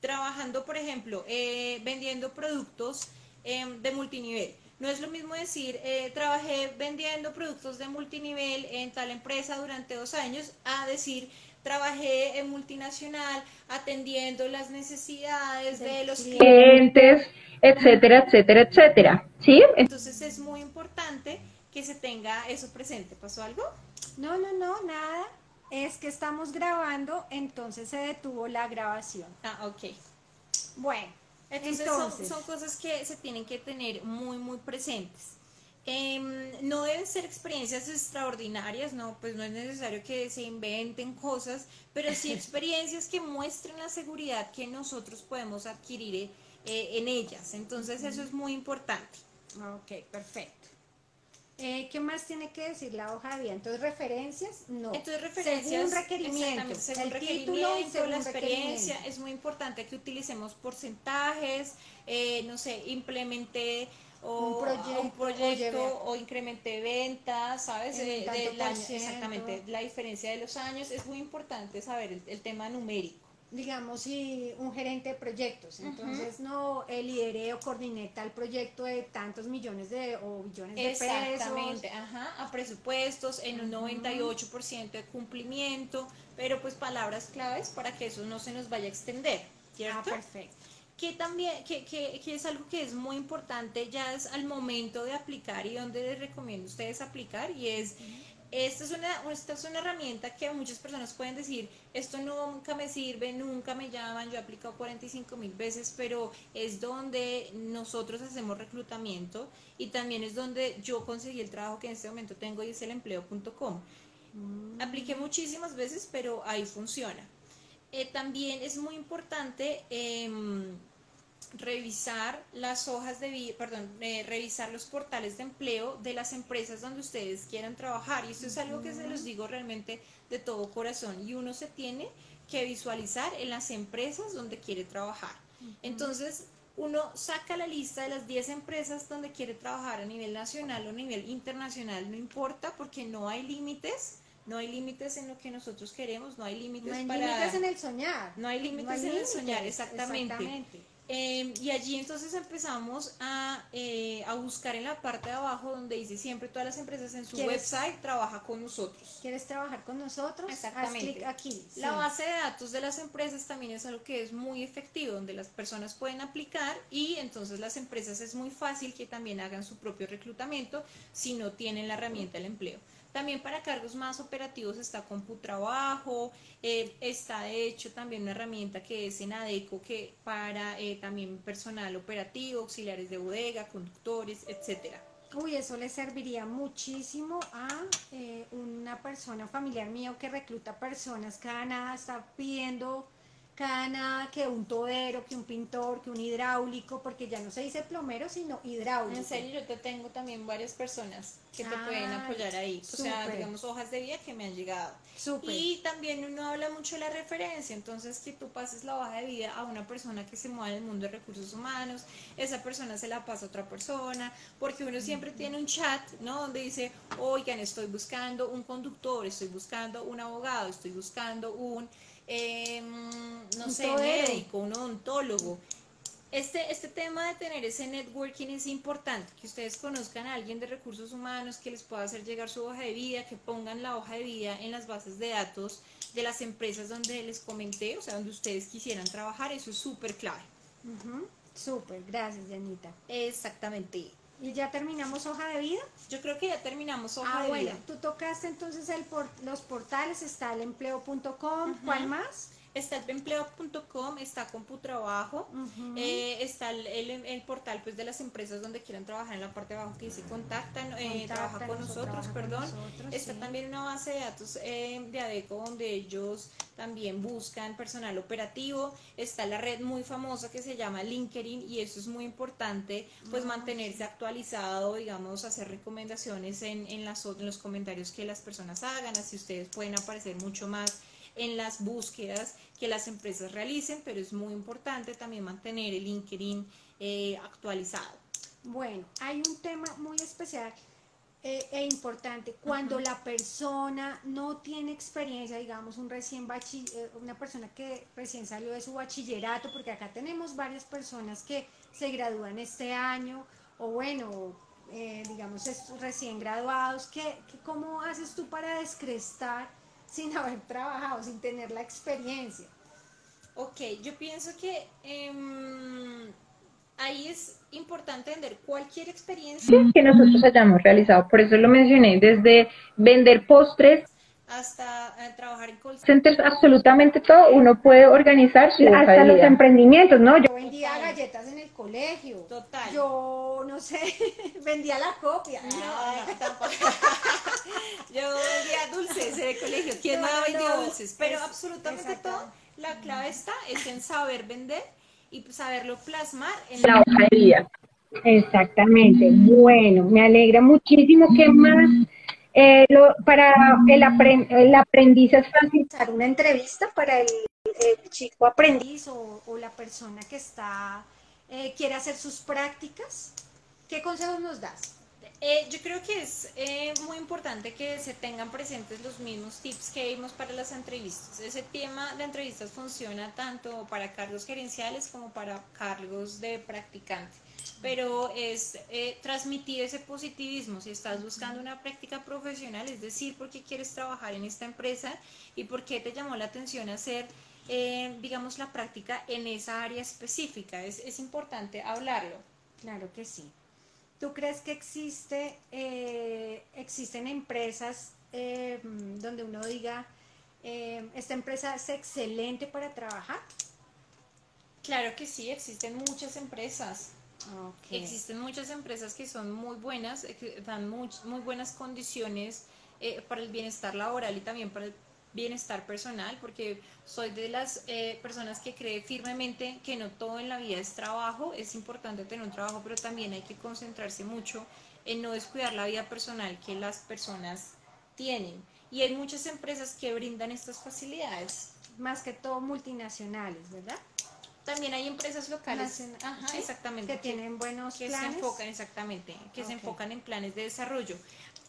trabajando, por ejemplo, eh, vendiendo productos eh, de multinivel. No es lo mismo decir, eh, trabajé vendiendo productos de multinivel en tal empresa durante dos años, a decir, trabajé en multinacional atendiendo las necesidades de los cliente. clientes, etcétera, etcétera, etcétera. ¿Sí? Entonces es muy importante que se tenga eso presente. ¿Pasó algo? No, no, no, nada. Es que estamos grabando, entonces se detuvo la grabación. Ah, ok. Bueno, Entonces, Entonces. Son, son cosas que se tienen que tener muy, muy presentes. Em, no deben ser experiencias extraordinarias, no, pues no es necesario que se inventen cosas, pero sí experiencias que muestren la seguridad que nosotros podemos adquirir eh, en ellas. Entonces eso es muy importante. ok, perfecto. Eh, ¿Qué más tiene que decir la hoja de vida? Entonces, referencias, no. Entonces, referencias. Según requerimiento. según el requerimiento, título y según la experiencia. Es muy importante que utilicemos porcentajes, eh, no sé, implementé o Un proyecto, un proyecto oye, o incrementé ventas, ¿sabes? Eh, del año, exactamente, la diferencia de los años. Es muy importante saber el, el tema numérico. Digamos, si un gerente de proyectos, entonces no el lideré o coordiné tal proyecto de tantos millones de o billones de Exactamente, pesos. ajá, a presupuestos en un 98% de cumplimiento, pero pues palabras claves para que eso no se nos vaya a extender, ¿cierto? Ah, perfecto. que también que, que, que es algo que es muy importante ya es al momento de aplicar y donde les recomiendo a ustedes aplicar y es esta es una esta es una herramienta que muchas personas pueden decir esto nunca me sirve nunca me llaman yo he aplicado 45 mil veces pero es donde nosotros hacemos reclutamiento y también es donde yo conseguí el trabajo que en este momento tengo y es el empleo.com apliqué muchísimas veces pero ahí funciona. Eh, también es muy importante em, revisar las hojas de vida, perdón, eh, revisar los portales de empleo de las empresas donde ustedes quieran trabajar. Y esto es algo que se los digo realmente de todo corazón. Y uno se tiene que visualizar en las empresas donde quiere trabajar. Entonces, uno saca la lista de las 10 empresas donde quiere trabajar a nivel nacional o a nivel internacional, no importa, porque no hay límites. No hay límites en lo que nosotros queremos, no hay límites No hay para... límites en el soñar. No hay límites en el soñar, exactamente. exactamente. Eh, y allí entonces empezamos a, eh, a buscar en la parte de abajo donde dice siempre todas las empresas en su ¿Quieres- website trabaja con nosotros. ¿Quieres trabajar con nosotros? Exactamente. Haz clic aquí. La base de datos de las empresas también es algo que es muy efectivo, donde las personas pueden aplicar y entonces las empresas es muy fácil que también hagan su propio reclutamiento si no tienen la herramienta del empleo. También para cargos más operativos está CompuTrabajo, eh, está de hecho también una herramienta que es en Adeco que para eh, también personal operativo, auxiliares de bodega, conductores, etcétera. Uy, eso le serviría muchísimo a eh, una persona familiar mío que recluta personas, cada nada está pidiendo cana que un todero, que un pintor, que un hidráulico, porque ya no se dice plomero, sino hidráulico. En serio, yo te tengo también varias personas que te Ah, pueden apoyar ahí. O sea, digamos, hojas de vida que me han llegado. Y también uno habla mucho de la referencia, entonces que tú pases la hoja de vida a una persona que se mueve en el mundo de recursos humanos, esa persona se la pasa a otra persona, porque uno siempre tiene un chat, ¿no? Donde dice, oigan, estoy buscando un conductor, estoy buscando un abogado, estoy buscando un, eh, no sé, médico, un odontólogo. Este, este tema de tener ese networking es importante, que ustedes conozcan a alguien de recursos humanos que les pueda hacer llegar su hoja de vida, que pongan la hoja de vida en las bases de datos de las empresas donde les comenté, o sea, donde ustedes quisieran trabajar, eso es súper clave. Ujú, Súper, gracias, Janita. Exactamente. ¿Y ya terminamos hoja de vida? Yo creo que ya terminamos hoja ah, de bueno, vida. tú tocaste entonces el por- los portales, está el empleo.com, ¿cuál más? Está el empleo.com, está Computrabajo, Ujú. eh, está el, el- el portal pues de las empresas donde quieran trabajar en la parte de abajo que dice contactan, eh, trabaja con nosotros, trabaja con perdón. nosotros, está sí. también una base de datos eh, de ADECO donde ellos también buscan personal operativo. Está la red muy famosa que se llama LinkedIn y eso es muy importante, pues Ah, mantenerse actualizado, digamos, hacer recomendaciones en, en, las, en los comentarios que las personas hagan, así ustedes pueden aparecer mucho más en las búsquedas que las empresas realicen, pero es muy importante también mantener el LinkedIn eh, actualizado. Bueno, hay un tema muy especial eh, e importante. Cuando la persona no tiene experiencia, digamos, un recién bachi- eh, una persona que recién salió de su bachillerato, porque acá tenemos varias personas que se gradúan este año, o bueno, eh, digamos, recién graduados, ¿qué, qué- ¿cómo haces tú para descrestar sin haber trabajado, sin tener la experiencia? Ok, yo pienso que em, ahí es importante vender cualquier experiencia que nosotros hayamos realizado. Por eso lo mencioné, desde vender postres, hasta eh, trabajar en call centers, absolutamente todo, uno puede organizar hoja Hasta los emprendimientos, ¿no? Yo vendía Total. galletas en el colegio. Total. Yo, no sé, vendía la copia. No, no, tampoco. Yo vendía dulces en el colegio. ¿Quién No, no, dulces? Pero Es- absolutamente exacto. todo. La clave está es en saber vender y saberlo plasmar en la hoja de vida. Exactamente. Bueno, me alegra muchísimo que más eh, lo- para el, apren- el aprendiz es fácil. Realizar una entrevista para el, chico aprendiz o, o la persona que está, eh, quiere hacer sus prácticas. ¿Qué consejos nos das? Eh, yo creo que es eh, muy importante que se tengan presentes los mismos tips que vimos para las entrevistas. Ese tema de entrevistas funciona tanto para cargos gerenciales como para cargos de practicante. Pero es eh, transmitir ese positivismo. Si estás buscando una práctica profesional, es decir, por qué quieres trabajar en esta empresa y por qué te llamó la atención hacer, eh, digamos, la práctica en esa área específica. Es, es importante hablarlo. Claro que sí. ¿Tú crees que existe, eh, existen empresas eh, donde uno diga, eh, esta empresa es excelente para trabajar? Claro que sí, existen muchas empresas. Ok. Existen muchas empresas que son muy buenas, eh, que dan muy, muy buenas condiciones eh, para el bienestar laboral y también para el bienestar personal, porque soy de las eh, personas que cree firmemente que no todo en la vida es trabajo, es importante tener un trabajo, pero también hay que concentrarse mucho en no descuidar la vida personal que las personas tienen. Y hay muchas empresas que brindan estas facilidades. Más que todo multinacionales, ¿verdad? También hay empresas locales, Nacion- ajá, sí, exactamente, Que tienen buenos que planes. se enfocan exactamente, que se enfocan en planes de desarrollo.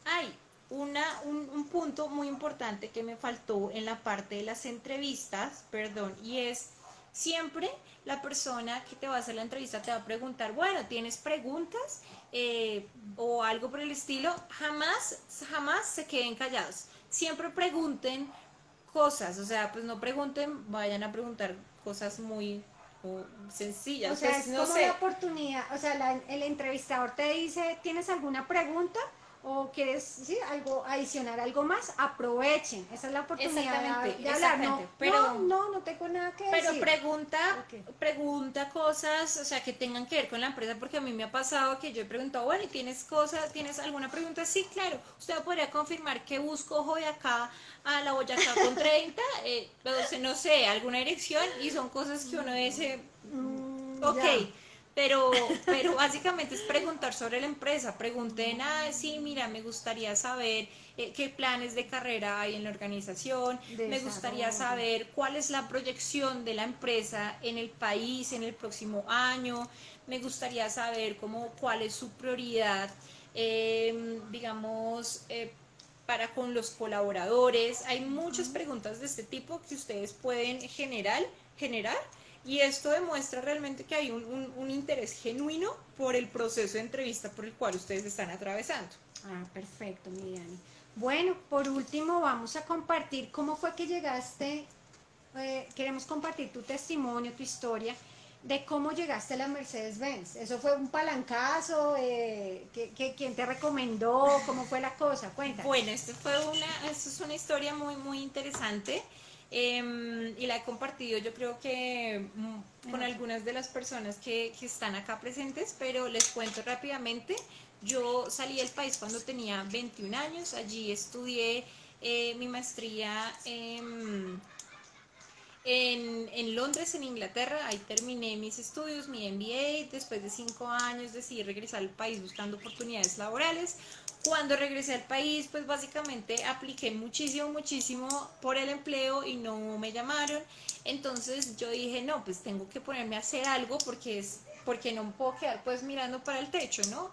Hay una, un, un punto muy importante que me faltó en la parte de las entrevistas, perdón, y es siempre la persona que te va a hacer la entrevista te va a preguntar, bueno, ¿tienes preguntas? Eh, o algo por el estilo, jamás, jamás se queden callados. Siempre pregunten cosas, o sea, pues no pregunten, vayan a preguntar cosas muy sencillas. O sea, pues, es no como sé. la oportunidad, o sea, la- el entrevistador te dice, ¿tienes alguna pregunta? O quieres sí, algo adicionar algo más, aprovechen. Esa es la oportunidad Exactamente, de hablar. No, pero- no, no, no tengo nada que Pero decir. pregunta, Ok. pregunta cosas, o sea, que tengan que ver con la empresa, porque a mí me ha pasado que yo he preguntado, bueno, ¿y tienes cosas, tienes alguna pregunta? Sí, claro, usted podría confirmar que busco ojo de acá a la Boyacá con 30, eh, sea, no sé, alguna dirección, y son cosas que uno dice, Mm, ok, ya. Pero, pero básicamente es preguntar sobre la empresa, pregunten, ah, sí, mira, me gustaría saber eh, qué planes de carrera hay en la organización, me gustaría saber cuál es la proyección de la empresa en el país en el próximo año, me gustaría saber cómo, cuál es su prioridad, eh, digamos, eh, para con los colaboradores. Hay muchas preguntas de este tipo que ustedes pueden generar, generar y esto demuestra realmente que hay un, un- un interés genuino por el proceso de entrevista por el cual ustedes están atravesando. Ah, perfecto, Miriam. Bueno, por último vamos a compartir cómo fue que llegaste, eh, queremos compartir tu testimonio, tu historia de cómo llegaste a la Mercedes-Benz. ¿Eso fue un palancazo? Eh, ¿qué- qué- ¿Quién te recomendó? ¿Cómo fue la cosa? Cuéntanos. Bueno, esto fue una, esto es una historia muy, muy interesante em, y la he compartido yo creo que mm, con algunas de las personas que, que están acá presentes, pero les cuento rápidamente. Yo salí del país cuando tenía 21 años, allí estudié eh, mi maestría en, en Londres, en Inglaterra, ahí terminé mis estudios, mi MBA, después de cinco años decidí regresar al país buscando oportunidades laborales. Cuando regresé al país, pues básicamente apliqué muchísimo, muchísimo por el empleo y no me llamaron. Entonces yo dije, no, pues tengo que ponerme a hacer algo porque es porque no puedo quedar pues mirando para el techo, ¿no?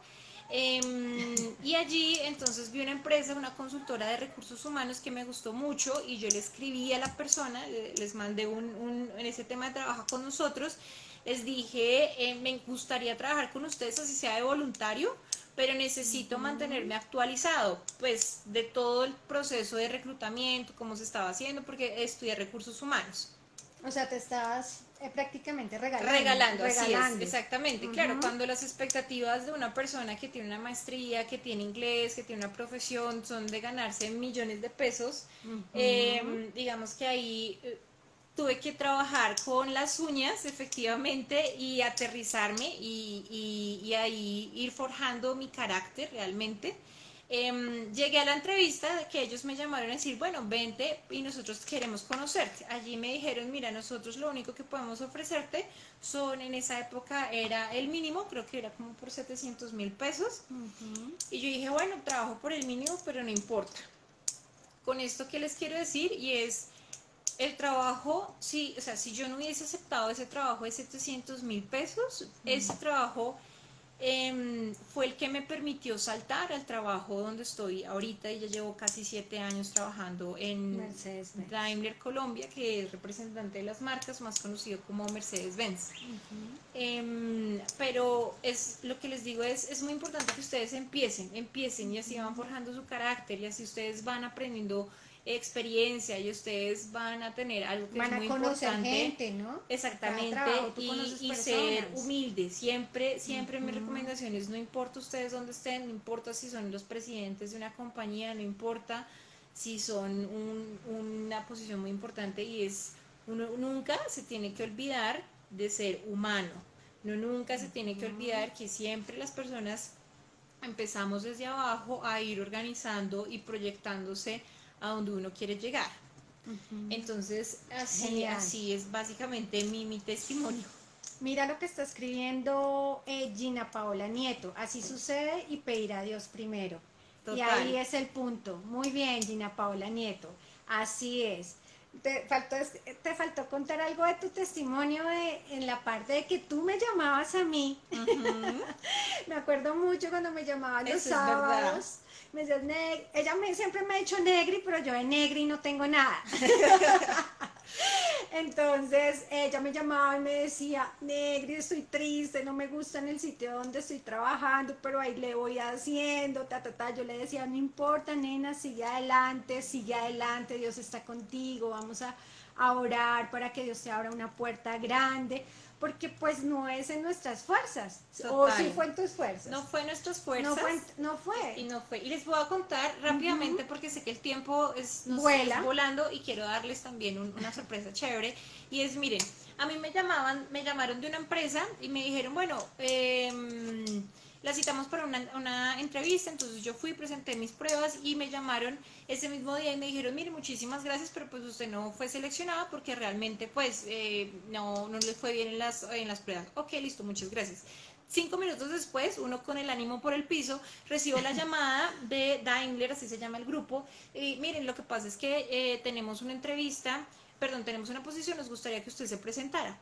Em, y allí entonces vi una empresa, una consultora de recursos humanos que me gustó mucho y yo le escribí a la persona, le- les mandé un, en ese tema de trabajo con nosotros, les dije, eh, me gustaría trabajar con ustedes así sea de voluntario, pero necesito mantenerme actualizado, pues de todo el proceso de reclutamiento, cómo se estaba haciendo, porque estudié recursos humanos. O sea, te estabas eh, prácticamente regalando. Regalando, así regalando. es, exactamente. Claro, cuando las expectativas de una persona que tiene una maestría, que tiene inglés, que tiene una profesión, son de ganarse millones de pesos, eh, digamos que ahí eh, tuve que trabajar con las uñas, efectivamente, y aterrizarme y, y- y ahí ir forjando mi carácter realmente. Em, llegué a la entrevista que ellos me llamaron a decir, bueno, vente y nosotros queremos conocerte. Allí me dijeron, mira, nosotros lo único que podemos ofrecerte son, en esa época era el mínimo, creo que era como por 700 mil pesos. Ujú. Y yo dije, bueno, trabajo por el mínimo, pero no importa. Con esto que les quiero decir y es el trabajo, sí, o sea, si yo no hubiese aceptado ese trabajo de 700 mil pesos, ese trabajo em, fue el que me permitió saltar al trabajo donde estoy ahorita y ya llevo casi siete años trabajando en. Daimler Colombia, que es representante de las marcas, más conocido como Mercedes-Benz. Em, pero es lo que les digo es, es muy importante que ustedes empiecen, empiecen y así van forjando su carácter y así ustedes van aprendiendo experiencia y ustedes van a tener algo que Van es a muy conocer importante. gente, ¿no? Exactamente, trabajo y, ser personas. humilde. Siempre, siempre mi Ujú. recomendación es no importa ustedes dónde estén, no importa si son los presidentes de una compañía, no importa si son un- una posición muy importante y es, uno nunca se tiene que olvidar de ser humano. No nunca se tiene que olvidar que siempre las personas empezamos desde abajo a ir organizando y proyectándose a donde uno quiere llegar. Entonces, así, Genial. así es básicamente mi, mi testimonio. Mira lo que está escribiendo eh, Gina Paola Nieto. Así sucede y pedir a Dios primero. Y ahí es el punto. Muy bien, Gina Paola Nieto. Así es. Te faltó, te faltó contar algo de tu testimonio de, en la parte de que tú me llamabas a mí. Me acuerdo mucho cuando me llamaban los Eso sábados. Me decías, ella me, siempre me ha dicho negri, pero yo de negri no tengo nada. Entonces ella me llamaba y me decía, Negri, estoy triste, no me gusta en el sitio donde estoy trabajando, pero ahí le voy haciendo, ta, ta, ta. Yo le decía, no importa, nena, sigue adelante, sigue adelante, Dios está contigo, vamos a, a orar para que Dios te abra una puerta grande, porque pues no es en nuestras fuerzas. O sí fue en tus fuerzas. No fue nuestras fuerzas. no fue. No fue. Y no fue. Y les voy a contar rápidamente porque sé que el tiempo es, nos Vuela. es volando y quiero darles también un- una sorpresa chévere. Y es, miren, a mí me llamaban, me llamaron de una empresa y me dijeron, bueno, em, la citamos para una, una entrevista, entonces yo fui, presenté mis pruebas y me llamaron ese mismo día y me dijeron, mire, muchísimas gracias, pero pues usted no fue seleccionada porque realmente pues eh, no, no le fue bien en las, en las pruebas. Ok, listo, muchas gracias. Cinco minutos después, uno con el ánimo por el piso, recibo la llamada de Daimler, así se llama el grupo, y miren, lo que pasa es que eh, tenemos una entrevista, perdón, tenemos una posición, nos gustaría que usted se presentara.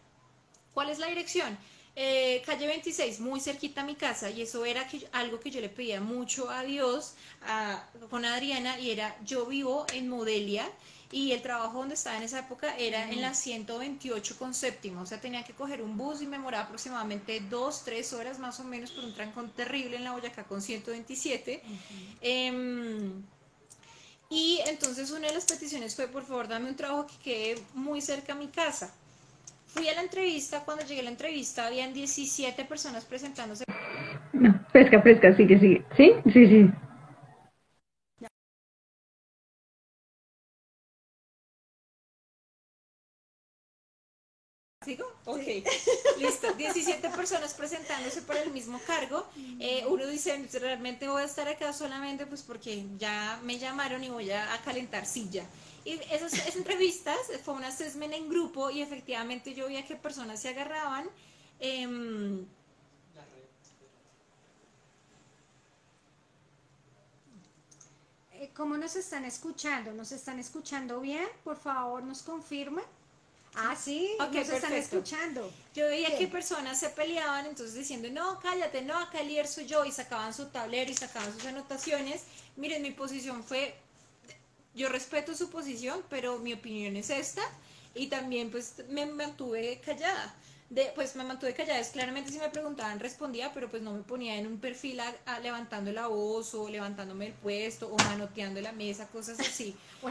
¿Cuál es la dirección? Eh, calle 26, muy cerquita a mi casa, y eso era que, algo que yo le pedía mucho a Dios, a- con Adriana, y era, yo vivo en Modelia, y el trabajo donde estaba en esa época era en la 128 con séptima, o sea, tenía que coger un bus y me demoraba aproximadamente dos, tres horas más o menos por un trancón terrible en la Boyacá con 127. Em, y entonces una de las peticiones fue, por favor, dame un trabajo que quede muy cerca a mi casa. Fui a la entrevista, cuando llegué a la entrevista habían 17 personas presentándose. No, fresca, fresca, sigue, sigue. ¿Sí? Sí, sí. ¿Sigo? Ok, listo. 17 personas presentándose para el mismo cargo. Eh, uno dice, realmente voy a estar acá solamente pues porque ya me llamaron y voy a, a calentar silla. Y esas, esas entrevistas fue un assessment en grupo y efectivamente yo vi a qué personas se agarraban. Em, Eh, ¿Cómo nos están escuchando? ¿Nos están escuchando bien? Por favor, nos confirman. Ah, sí, Ok, nos están escuchando. Yo veía que personas se peleaban, entonces diciendo, no, cállate, no, acá el líder soy yo, y sacaban su tablero y sacaban sus anotaciones. Miren, mi posición fue, yo respeto su posición, pero mi opinión es esta, y también pues me mantuve callada. De, pues me mantuve callada, es claramente si me preguntaban respondía, pero pues no me ponía en un perfil a- a- levantando la voz o levantándome el puesto o manoteando la mesa, cosas así.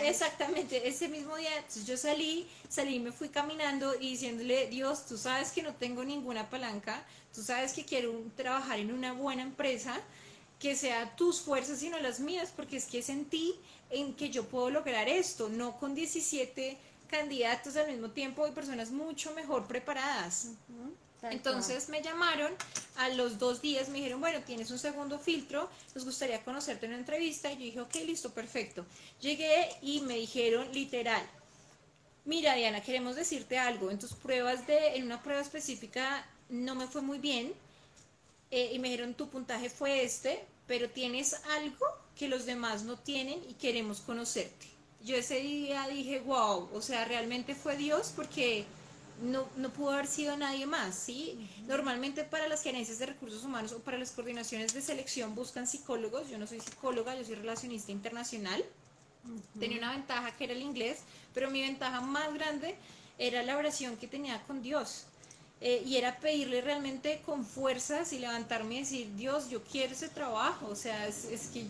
Te Exactamente, ese mismo día entonces yo salí, salí y me fui caminando y diciéndole, Dios, tú sabes que no tengo ninguna palanca, tú sabes que quiero un- trabajar en una buena empresa, que sea tus fuerzas y no las mías, porque es que es en ti en que yo puedo lograr esto, no con 17 candidatos al mismo tiempo y personas mucho mejor preparadas. Entonces me llamaron a los dos días, me dijeron, bueno, tienes un segundo filtro, nos gustaría conocerte en una entrevista. Y yo dije, ok, listo, perfecto. Llegué y me dijeron literal, mira Diana, queremos decirte algo, en tus pruebas de, en una prueba específica no me fue muy bien, eh, y me dijeron, tu puntaje fue este, pero tienes algo que los demás no tienen y queremos conocerte. Yo ese día dije, wow, o sea, realmente fue Dios porque no, no pudo haber sido nadie más, ¿sí? Normalmente para las gerencias de recursos humanos o para las coordinaciones de selección buscan psicólogos, yo no soy psicóloga, yo soy relacionista internacional, tenía una ventaja que era el inglés, pero mi ventaja más grande era la oración que tenía con Dios. Eh, y era pedirle realmente con fuerzas y levantarme y decir, Dios, yo quiero ese trabajo, o sea, es, que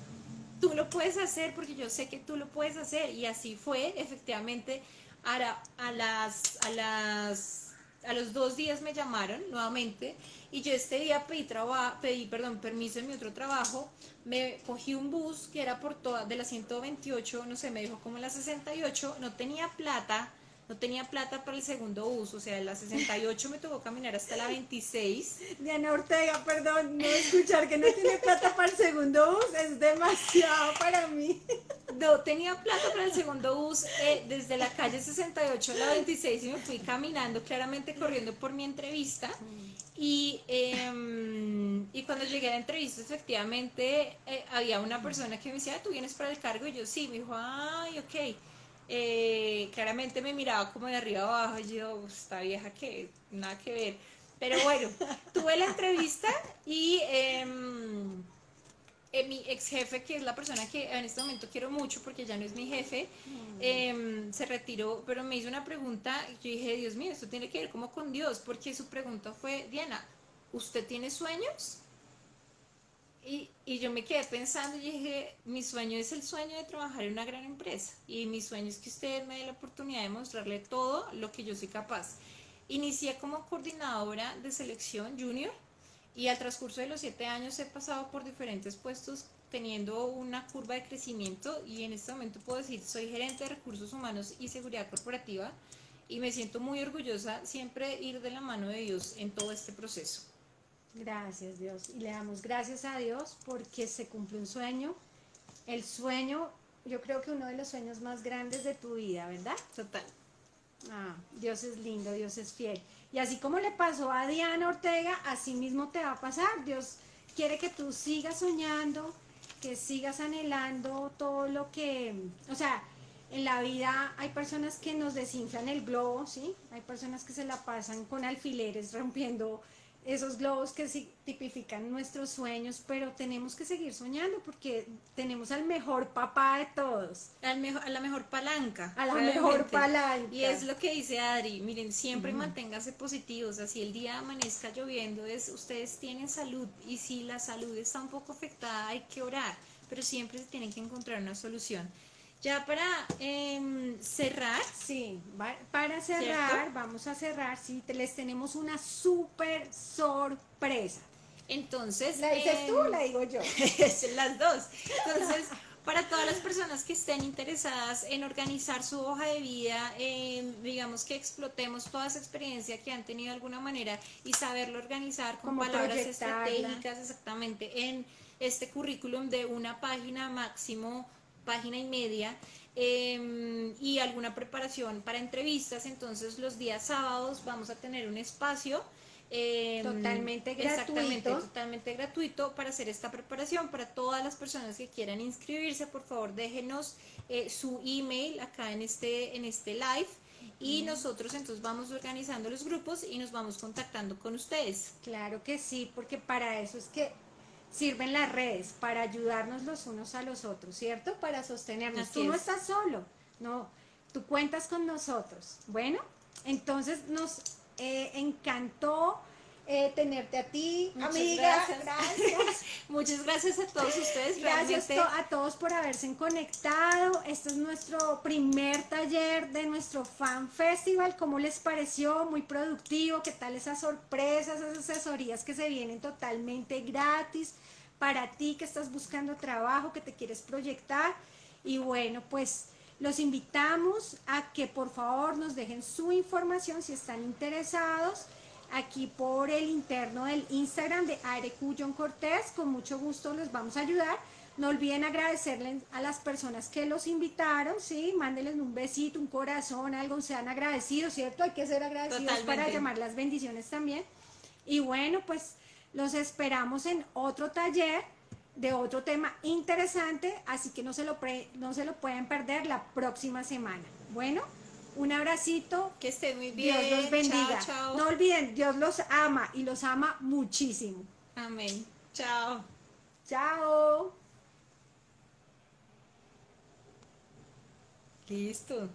tú lo puedes hacer porque yo sé que tú lo puedes hacer. Y así fue, efectivamente, a, a las, a las, a los dos días me llamaron nuevamente y yo este día pedí, traba- pedí perdón, permiso en mi otro trabajo, me cogí un bus que era por toda, de la 128, no sé, me dejó como la 68, no tenía plata, no tenía plata para el segundo bus, o sea, en la 68 me tocó caminar hasta la 26. Diana Ortega, perdón, no escuchar que no tiene plata para el segundo bus es demasiado para mí. No tenía plata para el segundo bus eh, desde la calle 68 a la 26 y me fui caminando, claramente corriendo por mi entrevista. Y, em, y cuando llegué a la entrevista, efectivamente, eh, había una persona que me decía, "Ah, ¿tú vienes para el cargo? Y yo, sí, me dijo, ay, ok. Eh, claramente me miraba como de arriba abajo y yo, esta vieja que nada que ver. Pero bueno, tuve la entrevista y... em, eh, mi ex jefe, que es la persona que en este momento quiero mucho porque ya no es mi jefe, em, se retiró, pero me hizo una pregunta. Yo dije, Dios mío, esto tiene que ver como con Dios, porque su pregunta fue, Diana, ¿usted tiene sueños? Y, yo me quedé pensando y dije, mi sueño es el sueño de trabajar en una gran empresa y mi sueño es que usted me dé la oportunidad de mostrarle todo lo que yo soy capaz. Inicié como coordinadora de selección junior y al transcurso de los siete años he pasado por diferentes puestos teniendo una curva de crecimiento y en este momento puedo decir soy gerente de recursos humanos y seguridad corporativa y me siento muy orgullosa siempre ir de la mano de Dios en todo este proceso. Gracias Dios. Y le damos gracias a Dios porque se cumple un sueño. El sueño, yo creo que uno de los sueños más grandes de tu vida, ¿verdad? Total. Ah, Dios es lindo, Dios es fiel. Y así como le pasó a Diana Ortega, así mismo te va a pasar. Dios quiere que tú sigas soñando, que sigas anhelando todo lo que, o sea, en la vida hay personas que nos desinflan el globo, ¿sí? Hay personas que se la pasan con alfileres rompiendo esos globos que sí tipifican nuestros sueños, pero tenemos que seguir soñando porque tenemos al mejor papá de todos. Al mejor, a la mejor palanca. A la realmente. mejor palanca. Y es lo que dice Adri, miren, siempre manténgase positivos, así el día amanezca lloviendo, es ustedes tienen salud y si la salud está un poco afectada hay que orar, pero siempre se tienen que encontrar una solución. Ya para em, cerrar, Sí, para cerrar, ¿Cierto? vamos a cerrar, sí, te- les tenemos una súper sorpresa. entonces... ¿La dices em, tú o la digo yo? Las dos. Entonces, para todas las personas que estén interesadas en organizar su hoja de vida, en, digamos que explotemos toda esa experiencia que han tenido de alguna manera y saberlo organizar con Como palabras estratégicas exactamente en este currículum de una página máximo, página y media. eh, y alguna preparación para entrevistas, entonces los días sábados vamos a tener un espacio eh, Totalmente gratuito. totalmente gratuito para hacer esta preparación. Para todas las personas que quieran inscribirse, por favor déjenos eh, su email acá en este, en este live y nosotros entonces vamos organizando los grupos y nos vamos contactando con ustedes. Claro que sí, porque para eso es que sirven las redes, para ayudarnos los unos a los otros, ¿cierto? Para sostenernos. Así Tú no es. estás solo, no, tú cuentas con nosotros. Bueno, entonces nos eh, encantó eh, tenerte a ti, Muchas amiga. gracias. gracias. Muchas gracias a todos ustedes. Gracias realmente- a todos por haberse conectado. Este es nuestro primer taller de nuestro Fan Festival. ¿Cómo les pareció? Muy productivo. ¿Qué tal esas sorpresas, esas asesorías que se vienen totalmente gratis para ti que estás buscando trabajo, que te quieres proyectar? Y bueno, pues los invitamos a que por favor nos dejen su información si están interesados aquí por el interno del Instagram de Arecu John Cortés. Con mucho gusto les vamos a ayudar. No olviden agradecerles a las personas que los invitaron, ¿sí? Mándenles un besito, un corazón, algo, sean agradecidos, ¿cierto? Hay que ser agradecidos para llamar las bendiciones también. Y bueno, pues los esperamos en otro taller de otro tema interesante, así que no se lo, pre- no se lo pueden perder la próxima semana. Bueno, un abracito, Que estén muy bien. Dios los bendiga. Chao, chao. No olviden, Dios los ama y los ama muchísimo. Amén. Chao. Chao. Listo.